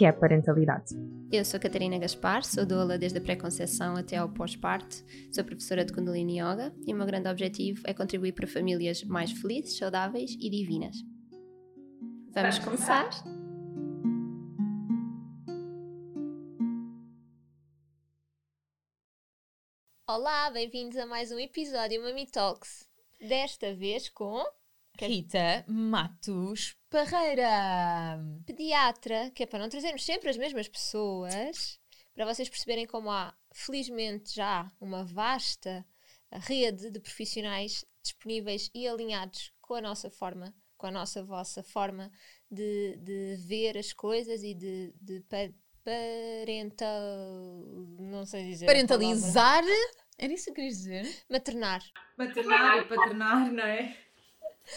que é a parentalidade. Eu sou Catarina Gaspar, sou doula desde a pré-conceição até ao pós-parto, sou professora de Kundalini Yoga e o meu grande objetivo é contribuir para famílias mais felizes, saudáveis e divinas. Vamos começar? Olá, bem-vindos a mais um episódio Mami Talks. Desta vez com Rita Matos Parreira, pediatra, que é para não trazermos sempre as mesmas pessoas, para vocês perceberem como há, felizmente, já uma vasta rede de profissionais disponíveis e alinhados com a nossa forma, com a nossa vossa forma de, de ver as coisas e de, de parental. não sei dizer. Parentalizar? Era isso que eu queria dizer? Maternar. Maternar e paternar, não é?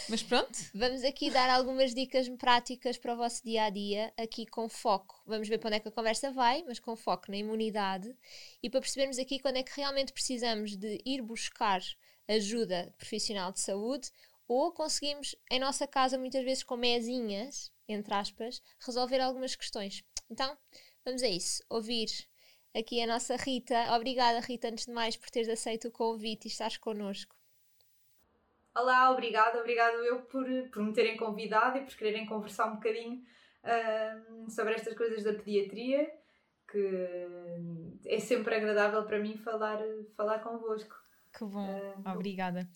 Mas pronto. Vamos aqui dar algumas dicas práticas para o vosso dia a dia, aqui com foco. Vamos ver para onde é que a conversa vai, mas com foco na imunidade e para percebermos aqui quando é que realmente precisamos de ir buscar ajuda profissional de saúde ou conseguimos, em nossa casa, muitas vezes com mesinhas, entre aspas, resolver algumas questões. Então, vamos a isso. Ouvir aqui a nossa Rita. Obrigada, Rita, antes de mais, por teres aceito o convite e estares connosco. Olá, obrigada, obrigado eu por, por me terem convidado e por quererem conversar um bocadinho uh, sobre estas coisas da pediatria, que é sempre agradável para mim falar, falar convosco. Que bom, uh, obrigada.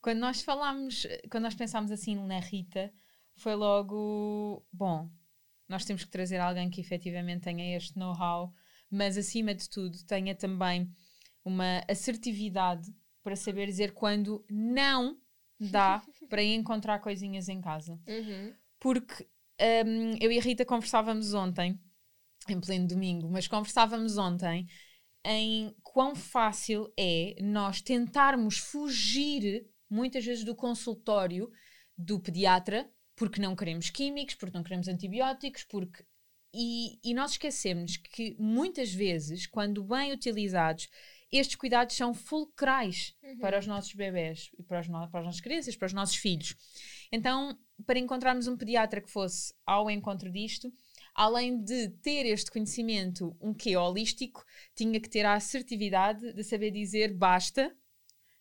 Quando nós falámos, quando nós pensámos assim na Rita, foi logo, bom, nós temos que trazer alguém que efetivamente tenha este know-how mas acima de tudo tenha também uma assertividade para saber dizer quando não dá para encontrar coisinhas em casa. Uhum. Porque um, eu e a Rita conversávamos ontem, em pleno domingo, mas conversávamos ontem em quão fácil é nós tentarmos fugir muitas vezes do consultório do pediatra porque não queremos químicos, porque não queremos antibióticos, porque e, e nós esquecemos que muitas vezes, quando bem utilizados, estes cuidados são fulcrais uhum. para os nossos bebés e para, os no, para as nossas crianças, para os nossos filhos. Então, para encontrarmos um pediatra que fosse ao encontro disto, além de ter este conhecimento um quê holístico, tinha que ter a assertividade de saber dizer basta,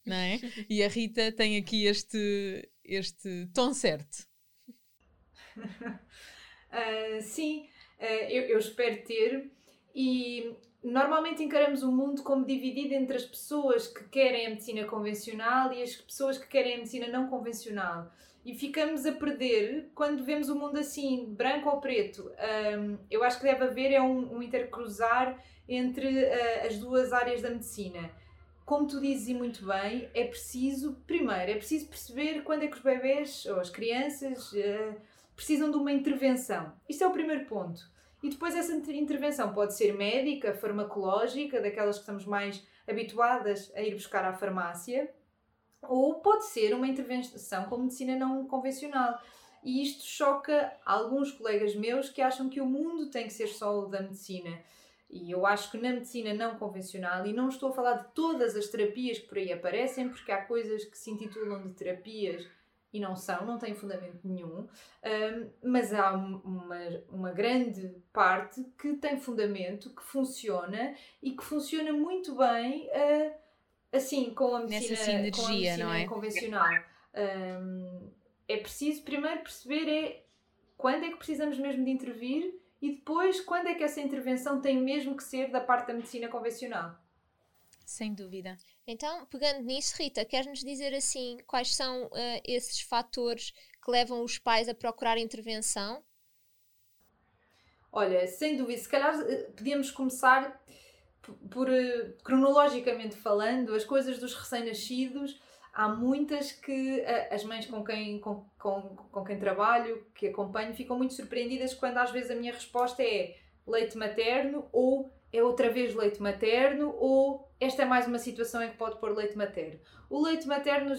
não é? e a Rita tem aqui este, este tom certo. Uh, sim, eh, eu, eu espero ter. E normalmente encaramos o mundo como dividido entre as pessoas que querem a medicina convencional e as pessoas que querem a medicina não convencional. E ficamos a perder quando vemos o mundo assim, branco ou preto. Um, eu acho que deve haver é um, um intercruzar entre uh, as duas áreas da medicina. Como tu dizes muito bem, é preciso, primeiro, é preciso perceber quando é que os bebés ou as crianças uh, precisam de uma intervenção. Isto é o primeiro ponto. E depois essa intervenção pode ser médica, farmacológica, daquelas que estamos mais habituadas a ir buscar à farmácia, ou pode ser uma intervenção com medicina não convencional. E isto choca alguns colegas meus que acham que o mundo tem que ser só o da medicina. E eu acho que na medicina não convencional, e não estou a falar de todas as terapias que por aí aparecem, porque há coisas que se intitulam de terapias e não são, não têm fundamento nenhum, um, mas há uma, uma grande parte que tem fundamento, que funciona e que funciona muito bem uh, assim com a medicina, sinergia, com a medicina não é? convencional. É preciso primeiro perceber é quando é que precisamos mesmo de intervir e depois quando é que essa intervenção tem mesmo que ser da parte da medicina convencional. Sem dúvida. Então, pegando nisso, Rita, queres-nos dizer assim quais são uh, esses fatores que levam os pais a procurar intervenção? Olha, sem dúvida, se calhar eh, podíamos começar por, uh, cronologicamente falando, as coisas dos recém-nascidos. Há muitas que as mães com quem, com, com, com quem trabalho, que acompanho, ficam muito surpreendidas quando às vezes a minha resposta é leite materno ou é outra vez leite materno ou esta é mais uma situação em que pode pôr leite materno. O leite materno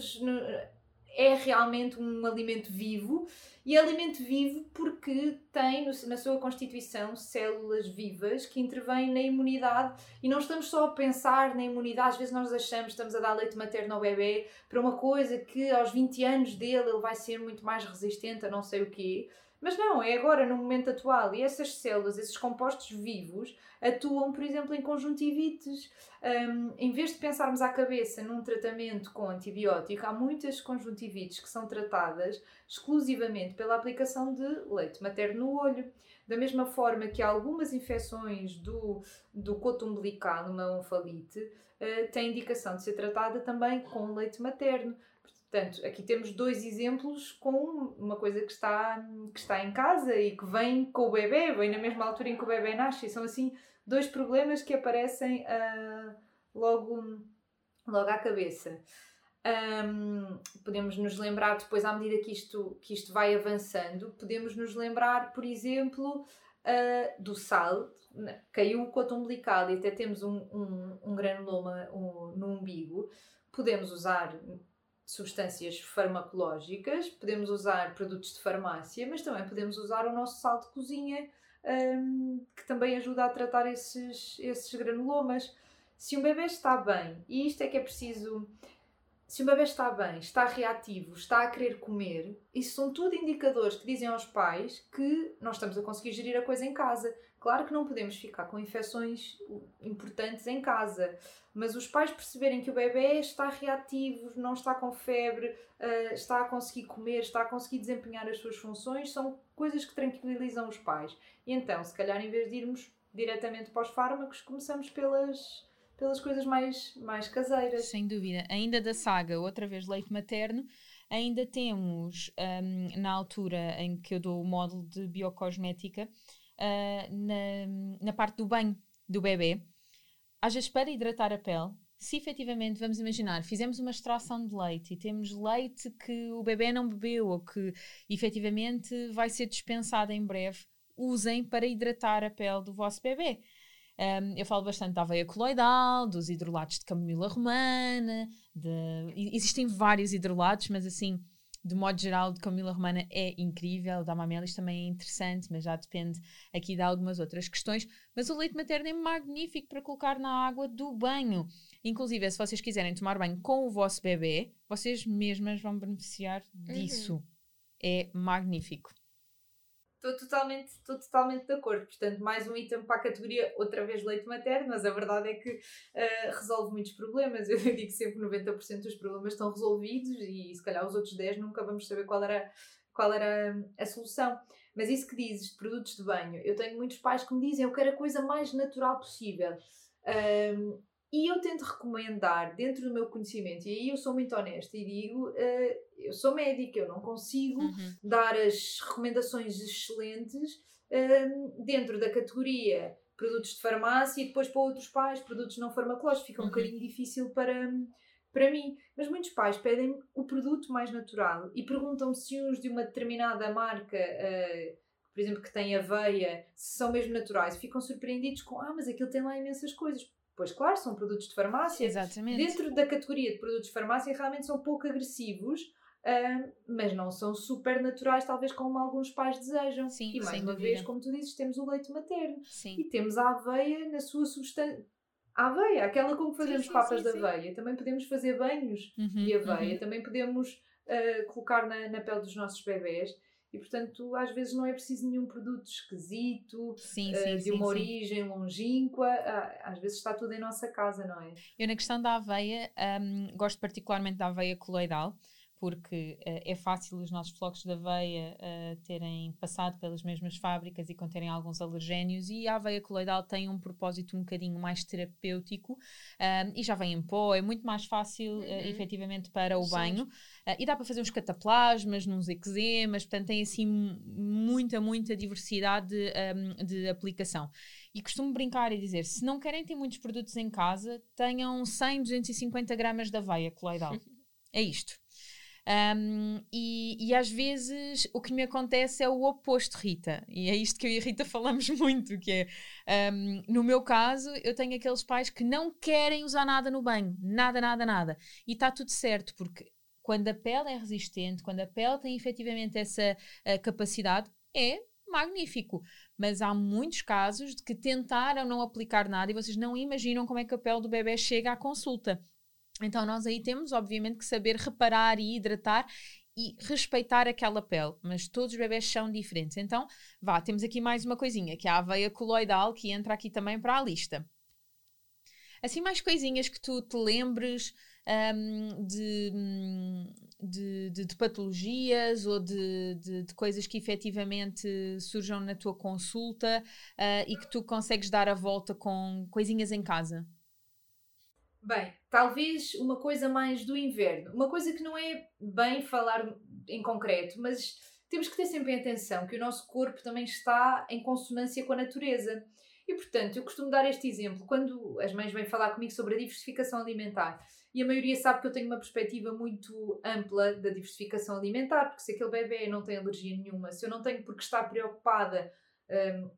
é realmente um alimento vivo e é alimento vivo porque tem na sua constituição células vivas que intervêm na imunidade e não estamos só a pensar na imunidade, às vezes nós achamos que estamos a dar leite materno ao bebê para uma coisa que aos 20 anos dele ele vai ser muito mais resistente a não sei o quê. Mas não, é agora, no momento atual. E essas células, esses compostos vivos, atuam, por exemplo, em conjuntivites. Um, em vez de pensarmos à cabeça num tratamento com antibiótico, há muitas conjuntivites que são tratadas exclusivamente pela aplicação de leite materno no olho. Da mesma forma que algumas infecções do, do coto umbilical, uma onfalite, uh, têm indicação de ser tratada também com leite materno. Portanto, aqui temos dois exemplos com uma coisa que está, que está em casa e que vem com o bebê, vem na mesma altura em que o bebê nasce. E são assim dois problemas que aparecem uh, logo, logo à cabeça. Um, podemos nos lembrar depois, à medida que isto, que isto vai avançando, podemos nos lembrar, por exemplo, uh, do sal. Caiu o coto umbilical e até temos um, um, um granuloma um, no umbigo. Podemos usar substâncias farmacológicas, podemos usar produtos de farmácia, mas também podemos usar o nosso sal de cozinha, um, que também ajuda a tratar esses, esses granulomas. Se um bebê está bem, e isto é que é preciso se o bebê está bem, está reativo, está a querer comer, isso são tudo indicadores que dizem aos pais que nós estamos a conseguir gerir a coisa em casa. Claro que não podemos ficar com infecções importantes em casa, mas os pais perceberem que o bebê está reativo, não está com febre, uh, está a conseguir comer, está a conseguir desempenhar as suas funções, são coisas que tranquilizam os pais. E então, se calhar, em vez de irmos diretamente para os fármacos, começamos pelas pelas coisas mais, mais caseiras. Sem dúvida. Ainda da saga, outra vez leite materno, ainda temos, um, na altura em que eu dou o módulo de biocosmética, uh, na, na parte do banho do bebê, vezes para hidratar a pele, se efetivamente, vamos imaginar, fizemos uma extração de leite e temos leite que o bebê não bebeu ou que efetivamente vai ser dispensado em breve, usem para hidratar a pele do vosso bebê. Um, eu falo bastante da aveia coloidal, dos hidrolatos de camomila romana, de... existem vários hidrolatos, mas assim, de modo geral, de camomila romana é incrível, da mamelis também é interessante, mas já depende aqui de algumas outras questões. Mas o leite materno é magnífico para colocar na água do banho. Inclusive, se vocês quiserem tomar banho com o vosso bebê, vocês mesmas vão beneficiar disso. Uhum. É magnífico. Estou totalmente, estou totalmente de acordo. Portanto, mais um item para a categoria, outra vez leite materno, mas a verdade é que uh, resolve muitos problemas. Eu digo sempre que 90% dos problemas estão resolvidos e se calhar os outros 10 nunca vamos saber qual era, qual era a solução. Mas isso que dizes de produtos de banho, eu tenho muitos pais que me dizem eu quero a coisa mais natural possível. E eu tento recomendar, dentro do meu conhecimento, e aí eu sou muito honesta e digo: uh, eu sou médica, eu não consigo uhum. dar as recomendações excelentes uh, dentro da categoria produtos de farmácia e depois para outros pais, produtos não farmacológicos. Fica um uhum. bocadinho difícil para, para mim. Mas muitos pais pedem o produto mais natural e perguntam se uns de uma determinada marca. Uh, por exemplo, que tem aveia, se são mesmo naturais, ficam surpreendidos com, ah, mas aquilo tem lá imensas coisas Pois claro, são produtos de farmácia. Exatamente. Dentro da categoria de produtos de farmácia realmente são pouco agressivos, uh, mas não são super naturais, talvez como alguns pais desejam. Sim, e mais uma dúvida. vez, como tu dizes, temos o leite materno. Sim. E temos a aveia na sua substância. A aveia, aquela como fazemos sim, sim, papas de aveia. Também podemos fazer banhos uhum, de aveia. Uhum. Também podemos uh, colocar na, na pele dos nossos bebés. E portanto, às vezes não é preciso nenhum produto esquisito, sim, sim, uh, de sim, uma origem longínqua, uh, às vezes está tudo em nossa casa, não é? Eu, na questão da aveia, um, gosto particularmente da aveia coloidal porque uh, é fácil os nossos flocos de aveia uh, terem passado pelas mesmas fábricas e conterem alguns alergénios e a aveia coloidal tem um propósito um bocadinho mais terapêutico uh, e já vem em pó, é muito mais fácil uhum. efetivamente para o Sim. banho e dá para fazer uns cataplasmas, uns eczemas, portanto tem assim muita, muita diversidade de, um, de aplicação. E costumo brincar e dizer, se não querem ter muitos produtos em casa, tenham 100, 250 gramas de aveia coloidal. É isto. Um, e, e, às vezes o que me acontece é o oposto, Rita. E é isto que eu e a Rita falamos muito, que é, um, no meu caso, eu tenho aqueles pais que não querem usar nada no banho. Nada, nada, nada. E está tudo certo, porque quando a pele é resistente, quando a pele tem efetivamente essa capacidade, é magnífico. Mas há muitos casos de que tentaram não aplicar nada e vocês não imaginam como é que a pele do bebê chega à consulta. Então, nós aí temos, obviamente, que saber reparar e hidratar e respeitar aquela pele, mas todos os bebés são diferentes. Então, vá, temos aqui mais uma coisinha, que é a aveia coloidal, que entra aqui também para a lista. Assim, mais coisinhas que tu te lembres um, de, de, de, de, patologias ou de, de, coisas que efetivamente surjam na tua consulta uh, e que tu consegues dar a volta com coisinhas em casa? Bem, talvez uma coisa mais do inverno. Uma coisa que não é bem falar em concreto, mas temos que ter sempre em atenção que o nosso corpo também está em consonância com a natureza. E, portanto, eu costumo dar este exemplo quando as mães vêm falar comigo sobre a diversificação alimentar. E a maioria sabe que eu tenho uma perspectiva muito ampla da diversificação alimentar, porque se aquele bebê não tem alergia nenhuma, se eu não tenho porque estar preocupada um,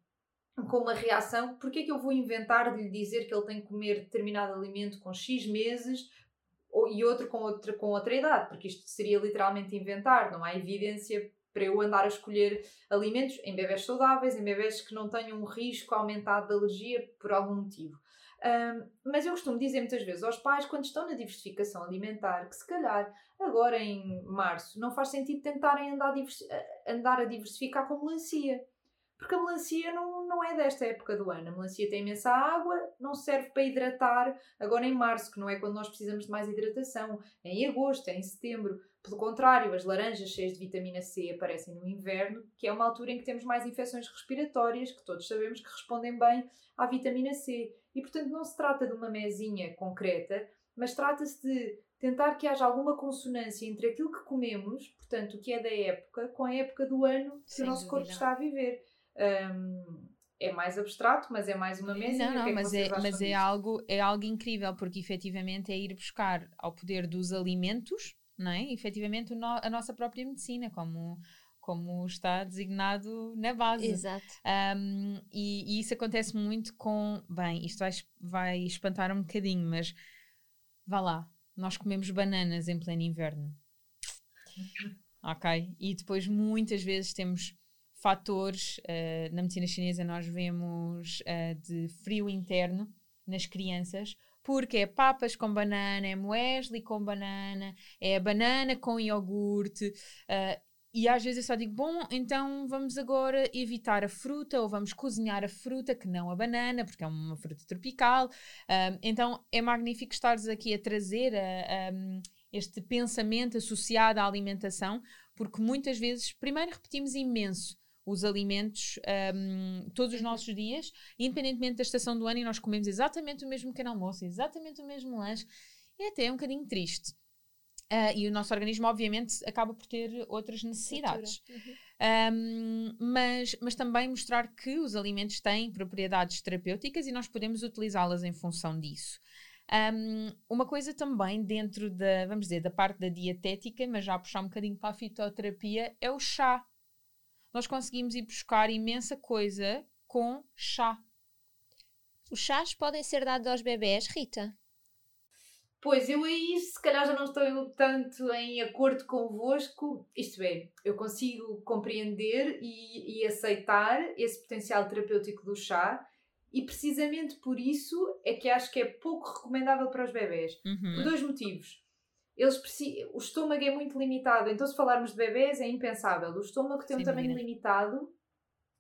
com uma reação, porque é que eu vou inventar de lhe dizer que ele tem que comer determinado alimento com X meses e outro com outra, com outra idade? Porque isto seria literalmente inventar, não há evidência para eu andar a escolher alimentos em bebés saudáveis, em bebés que não tenham um risco aumentado de alergia por algum motivo. Um, mas eu costumo dizer muitas vezes aos pais, quando estão na diversificação alimentar, que se calhar agora em março não faz sentido tentarem andar a, andar a diversificar com melancia porque a melancia não, não é desta época do ano. A melancia tem imensa água, não serve para hidratar agora em março, que não é quando nós precisamos de mais hidratação, é em agosto, é em setembro. Pelo contrário, as laranjas cheias de vitamina C aparecem no inverno, que é uma altura em que temos mais infecções respiratórias, que todos sabemos que respondem bem à vitamina C. E portanto não se trata de uma mesinha concreta, mas trata-se de tentar que haja alguma consonância entre aquilo que comemos, portanto, o que é da época, com a época do ano que Sem o nosso dúvida. corpo está a viver. Um, é mais abstrato, mas é mais uma mesa. Não, não, é mas, é, mas é, algo, é algo incrível, porque efetivamente é ir buscar ao poder dos alimentos, não é? efetivamente no, a nossa própria medicina, como, como está designado na base. Exato. Um, e, e, isso acontece muito com. Bem, isto vai, vai espantar um bocadinho, mas vá lá, nós comemos bananas em pleno inverno. ok? E depois muitas vezes temos fatores. Uh, na medicina chinesa, nós vemos uh, de frio interno nas crianças, porque é papas com banana, é muesli com banana, é banana com iogurte. Uh, e às vezes eu só digo, bom, então vamos agora evitar a fruta ou vamos cozinhar a fruta, que não a banana, porque é uma fruta tropical. Uh, então é magnífico estares aqui a trazer a, a, este pensamento associado à alimentação, porque muitas vezes, primeiro, repetimos imenso os alimentos um, todos os uhum. nossos dias, independentemente da estação do ano, e nós comemos exatamente o mesmo pequeno almoço, exatamente o mesmo lanche, é até um bocadinho triste. Uh, e o nosso organismo, obviamente, acaba por ter outras necessidades. Uhum. Um, mas, mas também mostrar que os alimentos têm propriedades terapêuticas e nós podemos utilizá-las em função disso. Um, uma coisa também dentro da, vamos dizer, da parte da dietética, mas já puxar um bocadinho para a fitoterapia, é o chá nós conseguimos ir buscar imensa coisa com chá. Os chás podem ser dados aos bebés, Rita? Pois, eu aí se calhar já não estou tanto em acordo convosco. Isto é, eu consigo compreender e, e aceitar esse potencial terapêutico do chá e precisamente por isso é que acho que é pouco recomendável para os bebés. Uhum. Por dois motivos eles precisam, o estômago é muito limitado. Então, se falarmos de bebês, é impensável. O estômago tem um tamanho limitado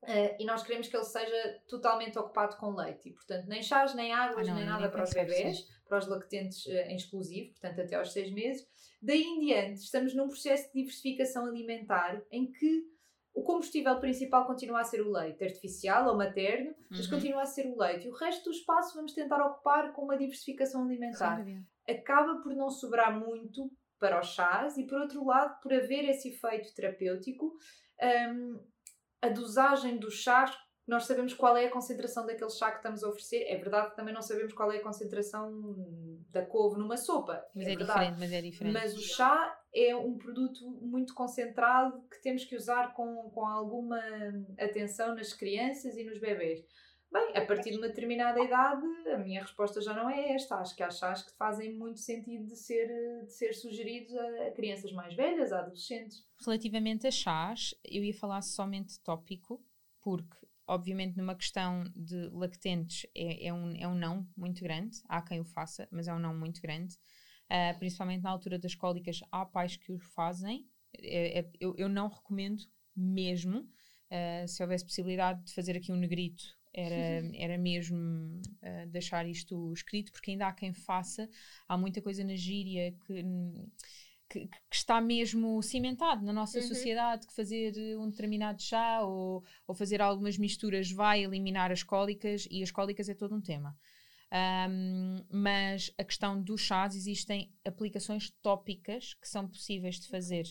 uh, e nós queremos que ele seja totalmente ocupado com leite. E, portanto, nem chás, nem águas, ah, não, nem nada para os bebês, para os lactentes uh, em exclusivo, portanto, até aos seis meses. Daí em diante, estamos num processo de diversificação alimentar em que o combustível principal continua a ser o leite artificial ou materno, uhum. mas continua a ser o leite. E o resto do espaço vamos tentar ocupar com uma diversificação alimentar acaba por não sobrar muito para os chás e, por outro lado, por haver esse efeito terapêutico, um, a dosagem dos chás nós sabemos qual é a concentração daquele chá que estamos a oferecer. É verdade que também não sabemos qual é a concentração da couve numa sopa. Mas é, é, verdade. diferente, mas é diferente. Mas o chá é um produto muito concentrado que temos que usar com, com alguma atenção nas crianças e nos bebês. Bem, a partir de uma determinada idade, a minha resposta já não é esta. Acho que há chás que fazem muito sentido de ser, de ser sugeridos a, a crianças mais velhas, a adolescentes. Relativamente a chás, eu ia falar somente tópico, porque obviamente numa questão de lactentes é, é, um, é um não muito grande, há quem o faça, mas é um não muito grande, uh, principalmente na altura das cólicas, há pais que o fazem, é, é, eu, eu não recomendo mesmo, uh, se houvesse possibilidade de fazer aqui um negrito, era, era mesmo uh, deixar isto escrito, porque ainda há quem faça, há muita coisa na gíria que que, que, está mesmo cimentado na nossa uhum. sociedade, que fazer um determinado chá ou, ou fazer algumas misturas vai eliminar as cólicas e as cólicas é todo um tema. Um, mas a questão dos chás existem aplicações tópicas que são possíveis de fazer.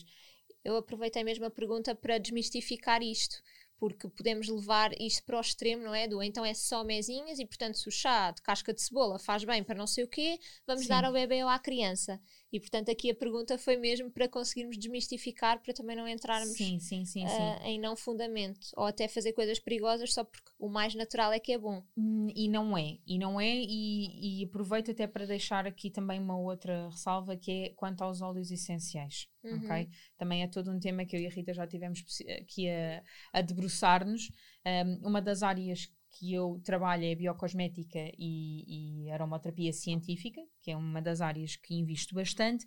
Eu aproveitei mesmo a pergunta para desmistificar isto porque podemos levar isto para o extremo, não é? Do então é só mesinhas e, portanto, se o chá de casca de cebola faz bem para não sei o quê, vamos Sim. dar ao bebê ou à criança. E, portanto, aqui a pergunta foi mesmo para conseguirmos desmistificar, para também não entrarmos sim, sim, sim, uh, em não fundamento, ou até fazer coisas perigosas só porque o mais natural é que é bom. Hum, e não é, e não é, e, e aproveito até para deixar aqui também uma outra ressalva que é quanto aos óleos essenciais. Uhum. Ok? Também é todo um tema que eu e a Rita já tivemos aqui a, a debruçar-nos. Um, uma das áreas que eu trabalho é biocosmética e, e aromaterapia científica, que é uma das áreas que invisto bastante,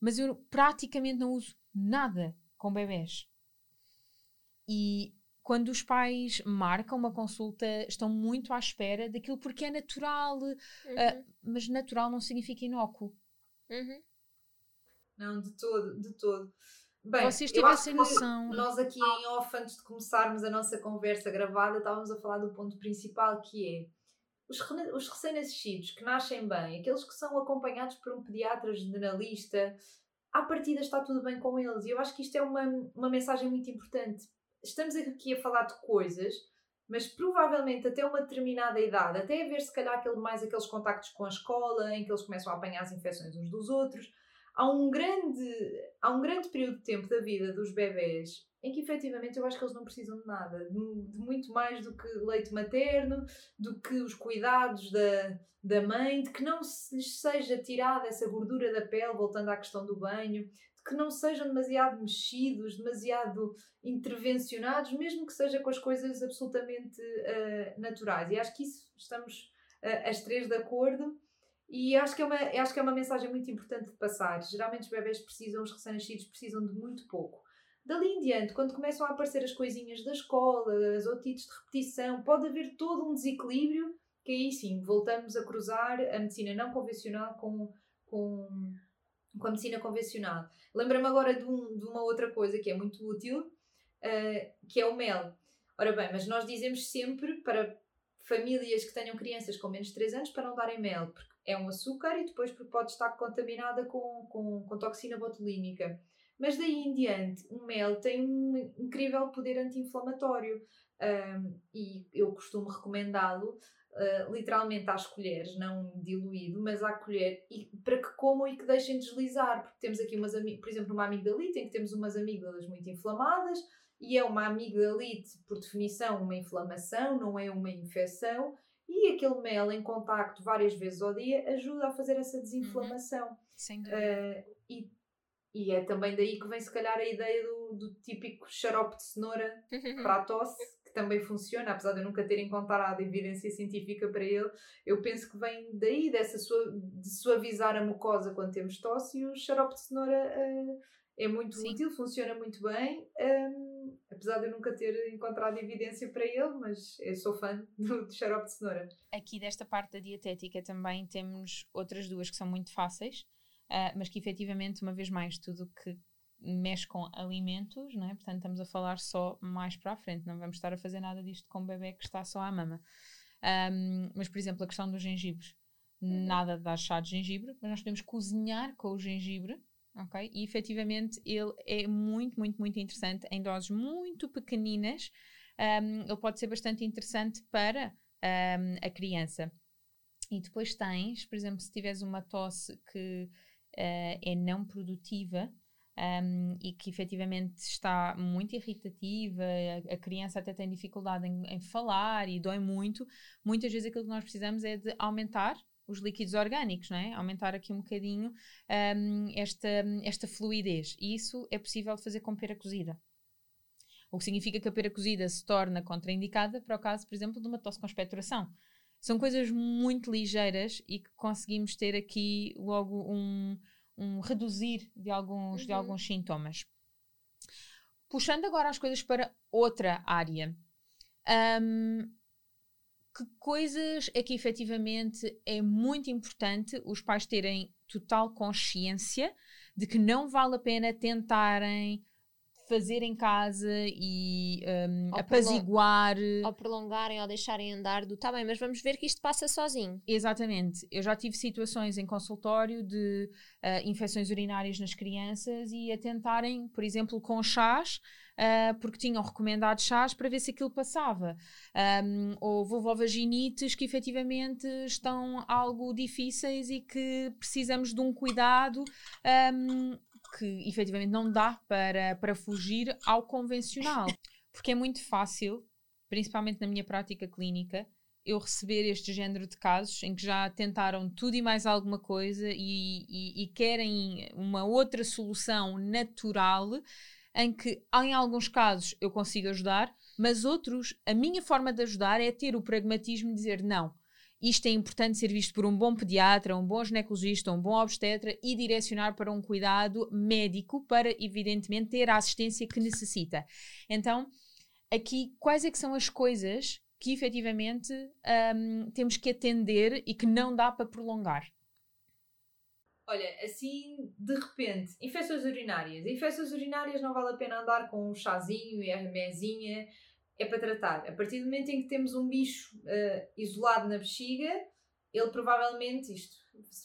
mas eu praticamente não uso nada com bebés. E quando os pais marcam uma consulta, estão muito à espera daquilo porque é natural, uhum. uh, mas natural não significa inócuo. Uhum. Não, de todo, de todo. Bem, Vocês tivessem noção. Nós aqui em off, antes de começarmos a nossa conversa gravada, estávamos a falar do ponto principal que é os, os recém-nascidos que nascem bem, aqueles que são acompanhados por um pediatra generalista, à partida está tudo bem com eles. E eu acho que isto é uma, uma mensagem muito importante. Estamos aqui a falar de coisas, mas provavelmente até uma determinada idade, até haver se calhar aquele, mais aqueles contactos com a escola, em que eles começam a apanhar as infecções uns dos outros, há um grande, há um grande período de tempo da vida dos bebés em que efetivamente eu acho que eles não precisam de nada, de, de, muito mais do que leite materno, do que os cuidados da, da mãe, de que não se lhes seja tirada essa gordura da pele, voltando à questão do banho, de que não sejam demasiado mexidos, demasiado intervencionados, mesmo que seja com as coisas absolutamente uh, naturais. E acho que isso estamos uh, as três de acordo e acho que, é uma, acho que é uma mensagem muito importante de passar. Geralmente os bebés precisam, os recém-nascidos precisam de muito pouco. Dali em diante, quando começam a aparecer as coisinhas da escola, as otites de repetição, pode haver todo um desequilíbrio, que aí sim, voltamos a cruzar a medicina não convencional com, com, com a medicina convencional. Lembra-me agora de, um, de, uma outra coisa que é muito útil, uh, que é o mel. Ora bem, mas nós dizemos sempre para famílias que tenham crianças com menos de 3 anos para não darem mel, porque é um açúcar e depois pode estar contaminada com, com, com toxina botulínica. Mas daí em diante, o mel tem um incrível poder anti-inflamatório um, e eu costumo recomendá-lo uh, literalmente às colheres, não diluído, mas à colher, e, para que comam e que deixem deslizar, porque temos aqui umas, por exemplo, uma amigdalite em que temos umas amígdalas muito inflamadas e é uma amigdalite, por definição, uma inflamação, não é uma infecção, e aquele mel em contacto várias vezes ao dia ajuda a fazer essa desinflamação. Uhum. Sem dúvida. Uh, e, e é também daí que vem, se calhar, a ideia do, do típico xarope de cenoura para a tosse, que também funciona, apesar de eu nunca ter encontrado evidência científica para ele. Eu penso que vem daí, dessa sua, de suavizar a mucosa quando temos tosse, e o xarope de cenoura uh, é muito Sim. útil, funciona muito bem. Um, apesar de eu nunca ter encontrado evidência para ele, mas eu sou fã do, do xarope de cenoura. Aqui desta parte da dietética também temos outras duas que são muito fáceis, uh, mas que efetivamente, uma vez mais, tudo que mexe com alimentos, não é? portanto estamos a falar só mais para a frente, não vamos estar a fazer nada disto com o bebê que está só à mama. Um, mas, por exemplo, a questão do gengibre. Uhum. Nada de dar chá de gengibre, mas nós podemos cozinhar com o gengibre ok? E efetivamente ele é muito, muito, muito interessante em doses muito pequeninas um, ele pode ser bastante interessante para um, a criança. E depois tens, por exemplo, se tiveres uma tosse que uh, é não produtiva, um, e que efetivamente está muito irritativa, a, a criança até tem dificuldade em, em, falar e dói muito, muitas vezes aquilo que nós precisamos é de aumentar os líquidos orgânicos, não é? Aumentar aqui um bocadinho um, esta, esta fluidez. E isso é possível fazer com pera cozida. O que significa que a pera cozida se torna contraindicada para o caso, por exemplo, de uma tosse com expectoração. São coisas muito ligeiras e que conseguimos ter aqui logo um, um reduzir de alguns, uhum. de alguns sintomas. Puxando agora as coisas para outra área. Um, que coisas é que efetivamente é muito importante os pais terem total consciência de que não vale a pena tentarem fazer em casa e um, ou apaziguar. Ou prolongarem ou deixarem andar do tá bem, mas vamos ver que isto passa sozinho. Exatamente. Eu já tive situações em consultório de uh, infecções urinárias nas crianças e a tentarem, por exemplo, com chás. Uh, porque tinham recomendado chás para ver se aquilo passava. Um, ou vulvovaginites que efetivamente estão algo difíceis e que precisamos de um cuidado um, que efetivamente não dá para, para fugir ao convencional. Porque é muito fácil, principalmente na minha prática clínica, eu receber este género de casos em que já tentaram tudo e mais alguma coisa e, e, e querem uma outra solução natural em que, em alguns casos, eu consigo ajudar, mas outros, a minha forma de ajudar é ter o pragmatismo de dizer não isto é importante ser visto por um bom pediatra, um bom ginecologista, um bom obstetra e direcionar para um cuidado médico para, evidentemente, ter a assistência que necessita. Então, aqui, quais é que são as coisas que efetivamente um, temos que atender e que não dá para prolongar? Olha, assim, de repente, infecções urinárias. Infecções urinárias não vale a pena andar com um chazinho e a remésinha é para tratar. A partir do momento em que temos um bicho uh, isolado na bexiga, ele provavelmente, isto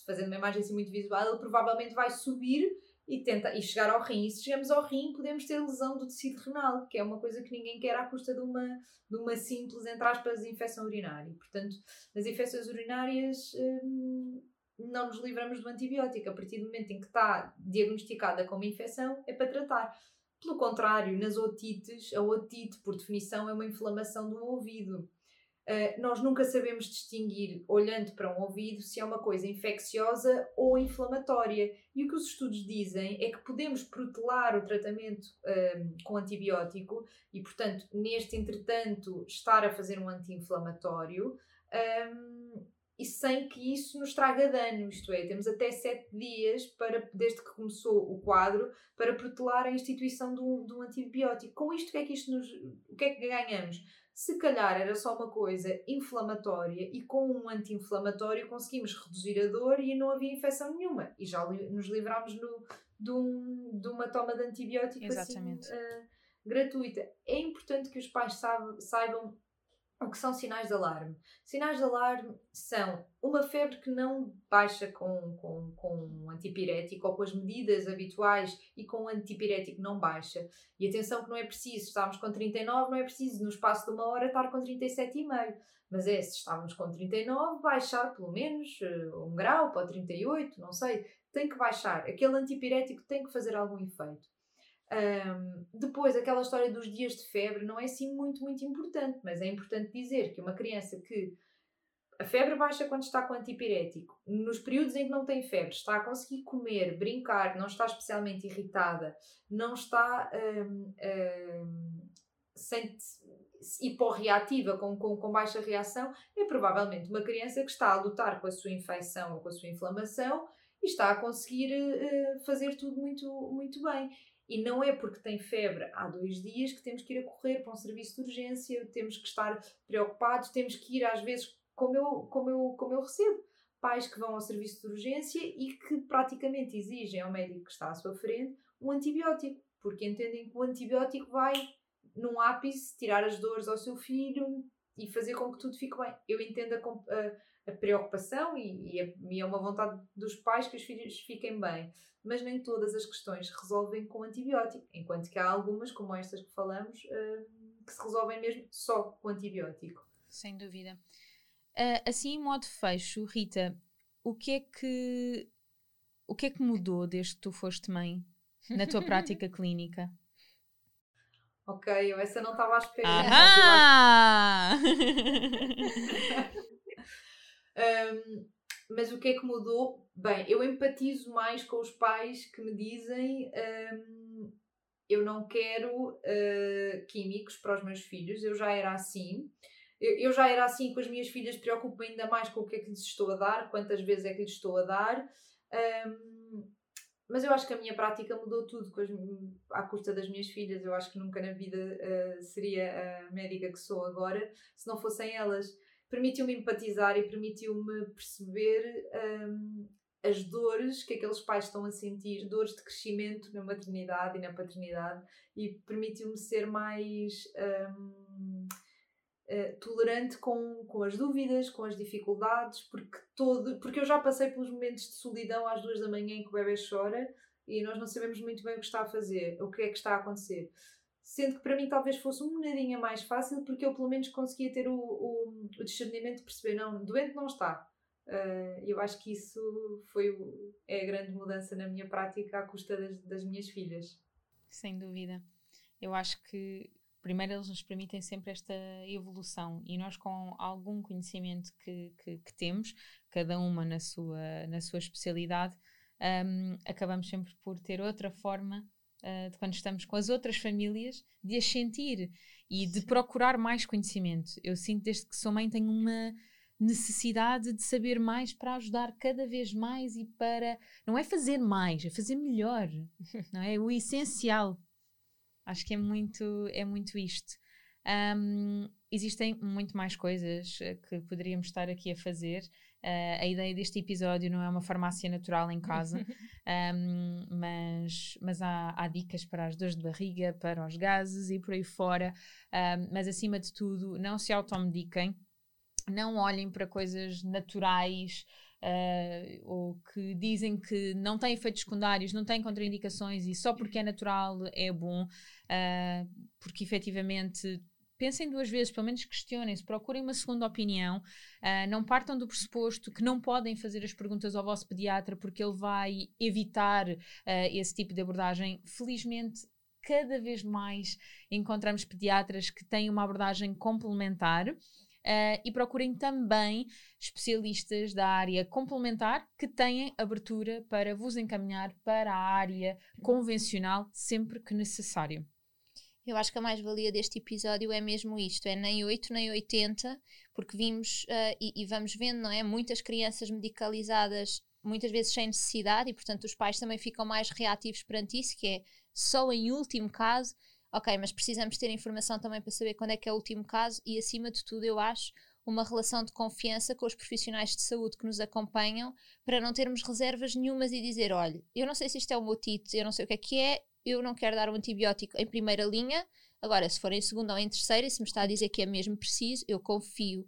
fazendo uma imagem assim muito visual, ele provavelmente vai subir e, tenta, e chegar ao rim. E se chegamos ao rim, podemos ter lesão do tecido renal, que é uma coisa que ninguém quer à custa de uma, de uma simples, entre aspas, infecção urinária. Portanto, nas infecções urinárias. Hum, não nos livramos do antibiótico. A partir do momento em que está diagnosticada como infecção, é para tratar. Pelo contrário, nas otites, a otite, por definição, é uma inflamação do ouvido. Uh, nós nunca sabemos distinguir, olhando para um ouvido, se é uma coisa infecciosa ou inflamatória. E o que os estudos dizem é que podemos protelar o tratamento uh, com antibiótico e, portanto, neste entretanto, estar a fazer um anti-inflamatório. Um, e sem que isso nos traga dano, isto é, temos até sete dias para, desde que começou o quadro para protelar a instituição do, do antibiótico. Com isto, o que é que isto nos, o que é que ganhamos? Se calhar era só uma coisa inflamatória e com um anti-inflamatório conseguimos reduzir a dor e não havia infecção nenhuma. E já li, nos livramos no, de, um, de uma toma de antibiótico assim, Exatamente. assim, uh, gratuita. É importante que os pais saibam o que são sinais de alarme? Sinais de alarme são uma febre que não baixa com, com, com um antipirético ou com as medidas habituais e com um antipirético não baixa. E atenção que não é preciso, estávamos com 39, não é preciso no espaço de uma hora estar com 37,5. Mas é, se estávamos com 39, baixar pelo menos uh, um grau para 38, não sei. Tem que baixar. Aquele antipirético tem que fazer algum efeito. Um, depois, aquela história dos dias de febre não é assim muito, muito importante, mas é importante dizer que uma criança que a febre baixa quando está com antipirético, nos períodos em que não tem febre, está a conseguir comer, brincar, não está especialmente irritada, não está um, um, hiporreativa, com, com, com baixa reação, é provavelmente uma criança que está a lutar com a sua infecção ou com a sua inflamação e está a conseguir uh, fazer tudo muito, muito bem. E não é porque tem febre há dois dias que temos que ir a correr para um serviço de urgência, temos que estar preocupados, temos que ir às vezes, como eu, como eu, como eu recebo, pais que vão ao serviço de urgência e que praticamente exigem ao médico que está à sua frente um antibiótico, porque entendem que o antibiótico vai, num ápice, tirar as dores ao seu filho e fazer com que tudo fique bem. Eu entendo a, a a preocupação e, e, é, e, é uma vontade dos pais que os filhos fiquem bem. Mas nem todas as questões resolvem com antibiótico, enquanto que há algumas, como estas que falamos, uh, que se resolvem mesmo só com antibiótico. Sem dúvida. Uh, assim, em modo fecho, Rita, o que é que o que é que mudou desde que tu foste mãe na tua prática clínica? Ok, eu essa não estava à espera. Ah! um, mas o que é que mudou? Bem, eu empatizo mais com os pais que me dizem um, eu não quero uh, químicos para os meus filhos, eu já era assim. Eu, eu já era assim com as minhas filhas, preocupo ainda mais com o que é que lhes estou a dar, quantas vezes é que lhes estou a dar. Um, mas eu acho que a minha prática mudou tudo com as, à custa das minhas filhas. Eu acho que nunca na vida uh, seria a médica que sou agora se não fossem elas. Permitiu-me empatizar e permitiu-me perceber um, as dores que aqueles pais estão a sentir, dores de crescimento na maternidade e na paternidade, e permitiu-me ser mais. Um, Uh, tolerante com, com as dúvidas, com as dificuldades, porque todo, porque eu já passei pelos momentos de solidão às duas da manhã em que o bebê chora e nós não sabemos muito bem o que está a fazer, o que é que está a acontecer. Sendo que para mim talvez fosse um nadinha mais fácil, porque eu pelo menos conseguia ter o, o, o discernimento de perceber, não, doente não está. Uh, eu acho que isso foi o, é a grande mudança na minha prática à custa das, das minhas filhas. Sem dúvida. Eu acho que primeiro eles nos permitem sempre esta evolução e nós com algum conhecimento que, que, que temos, cada uma na sua, na sua especialidade, um, acabamos sempre por ter outra forma uh, de quando estamos com as outras famílias de as sentir e de procurar mais conhecimento. Eu sinto desde que sou mãe tenho uma necessidade de saber mais para ajudar cada vez mais e para não é fazer mais, é fazer melhor, não é? O essencial Acho que é muito, é muito isto. Um, existem muito mais coisas eh, que poderíamos estar aqui a fazer. Uh, a ideia deste episódio não é uma farmácia natural em casa, um, mas, mas há, há, dicas para as dores de barriga, para os gases e por aí fora. Um, mas acima de tudo, não se automediquem, não olhem para coisas naturais uh, ou que dizem que não têm efeitos secundários, não têm contraindicações e só porque é natural é bom, uh, porque efetivamente pensem duas vezes, pelo menos questionem-se, procurem uma segunda opinião, uh, não partam do pressuposto que não podem fazer as perguntas ao vosso pediatra porque ele vai evitar uh, esse tipo de abordagem. Felizmente, cada vez mais encontramos pediatras que têm uma abordagem complementar Uh, e procurem também especialistas da área complementar que têm abertura para vos encaminhar para a área convencional sempre que necessário. Eu acho que a mais-valia deste episódio é mesmo isto: é nem 8 nem 80, porque vimos uh, e, e, vamos vendo, não é? Muitas crianças medicalizadas, muitas vezes sem necessidade, e portanto os pais também ficam mais reativos perante isso, que é só em último caso ok, mas precisamos ter informação também para saber quando é que é o último caso e, acima de tudo, eu acho uma relação de confiança com os profissionais de saúde que nos acompanham para não termos reservas nenhumas e dizer: olha, eu não sei se isto é o meu eu não sei o que é que é, eu não quero dar um antibiótico em primeira linha. Agora, se for em segunda ou em terceira, se me está a dizer que é mesmo preciso, eu confio.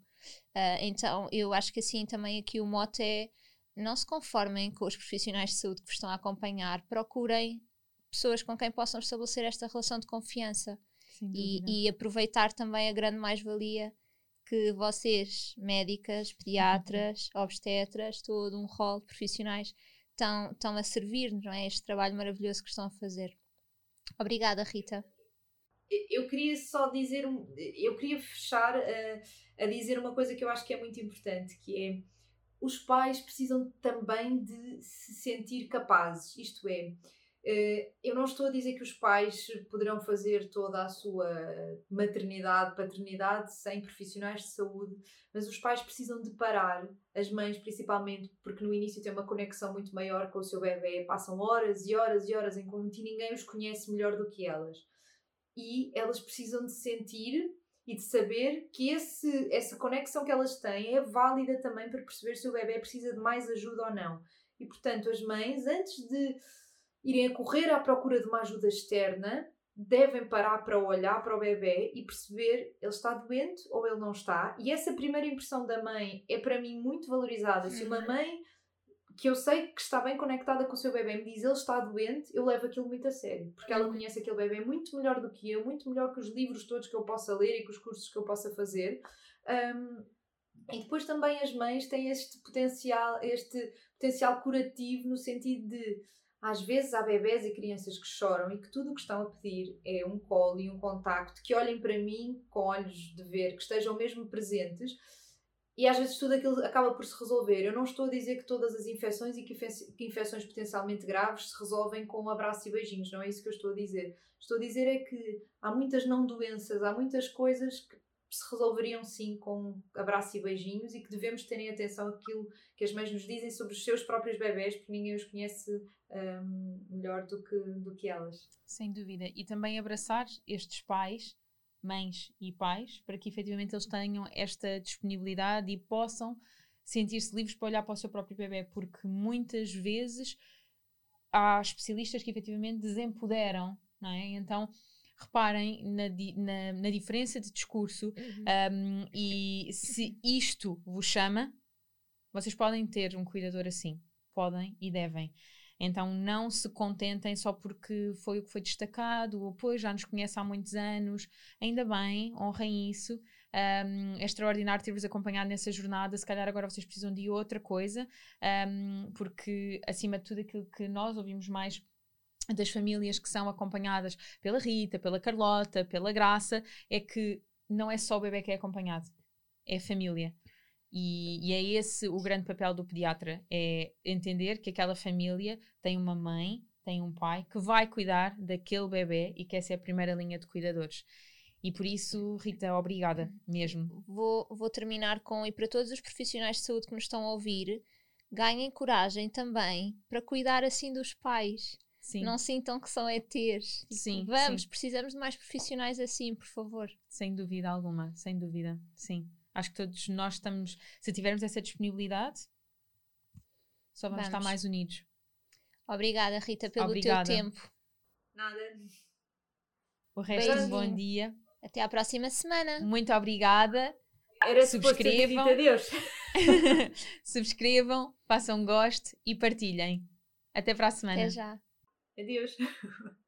Uh, então, eu acho que assim também aqui o mote é não se conformem com os profissionais de saúde que vos estão a acompanhar, procurem pessoas com quem possam estabelecer esta relação de confiança e, e, aproveitar também a grande mais-valia que vocês, médicas, pediatras, uhum. obstetras, todo um rol de profissionais estão, estão a servir-nos, não é? Este trabalho maravilhoso que estão a fazer. Obrigada, Rita. Eu queria só dizer, eu queria fechar a, a dizer uma coisa que eu acho que é muito importante, que é os pais precisam também de se sentir capazes, isto é, eh, eu não estou a dizer que os pais poderão fazer toda a sua maternidade, paternidade sem profissionais de saúde, mas os pais precisam de parar, as mães principalmente, porque no início têm uma conexão muito maior com o seu bebê, passam horas e horas e horas em conjunto e ninguém os conhece melhor do que elas. E elas precisam de sentir e de saber que esse, essa conexão que elas têm é válida também para perceber se o bebê precisa de mais ajuda ou não. E portanto, as mães, antes de irem a correr à procura de uma ajuda externa, devem parar para olhar para o bebê e perceber ele está doente ou ele não está. E essa primeira impressão da mãe é para mim muito valorizada. Se uma uhum. mãe que eu sei que está bem conectada com o seu bebê, me diz ele está doente, eu levo aquilo muito a sério, porque ela conhece aquele bebê muito melhor do que eu, muito melhor que os livros todos que eu possa ler e que os cursos que eu possa fazer. Um, e depois também as mães têm este potencial, este potencial curativo no sentido de às vezes há bebés e crianças que choram e que tudo o que estão a pedir é um colo e um contacto, que olhem para mim com olhos de ver, que estejam mesmo presentes e às vezes tudo aquilo acaba por se resolver. Eu não estou a dizer que todas as infecções e que infecções potencialmente graves se resolvem com um abraço e beijinhos, não é isso que eu estou a dizer. Estou a dizer é que há muitas não doenças, há muitas coisas que se resolveriam sim com abraço e beijinhos e que devemos terem atenção àquilo que as mães nos dizem sobre os seus próprios bebés, porque ninguém os conhece um, melhor do que, do que elas. Sem dúvida. E também abraçar estes pais, mães e pais, para que efetivamente eles tenham esta disponibilidade e possam sentir-se livres para olhar para o seu próprio bebê, porque muitas vezes há especialistas que efetivamente desempoderam, não é? Então reparem na, na, na diferença de discurso uhum. um, e se isto vos chama, vocês podem ter um cuidador assim. Podem e devem. Então não se contentem só porque foi o que foi destacado, ou pois já nos conhece há muitos anos, ainda bem, honrem isso. Um, é extraordinário ter-vos acompanhado nessa jornada. Se calhar agora vocês precisam de outra coisa, um, porque acima de tudo aquilo que nós ouvimos mais das famílias que são acompanhadas pela Rita, pela Carlota, pela Graça, é que não é só o bebê que é acompanhado, é a família. E, e, é esse o grande papel do pediatra: é entender que aquela família tem uma mãe, tem um pai que vai cuidar daquele bebê e que essa é a primeira linha de cuidadores. E por isso, Rita, obrigada mesmo. Vou, vou terminar com, e para todos os profissionais de saúde que nos estão a ouvir, ganhem coragem também para cuidar assim dos pais. Sim. Não sintam que são ETs. Sim, vamos, sim. precisamos de mais profissionais assim, por favor. Sem dúvida alguma, sem dúvida, sim. Acho que todos nós estamos, se tivermos essa disponibilidade, só vamos, vamos. estar mais unidos. Obrigada, Rita, pelo Obrigada. teu tempo. Nada. O resto Beijinho. um bom dia. Até à próxima semana. Muito obrigada. Era subscrevam. Adeus. subscrevam, façam gosto e partilhem. Até para a semana. Até já. Adeus.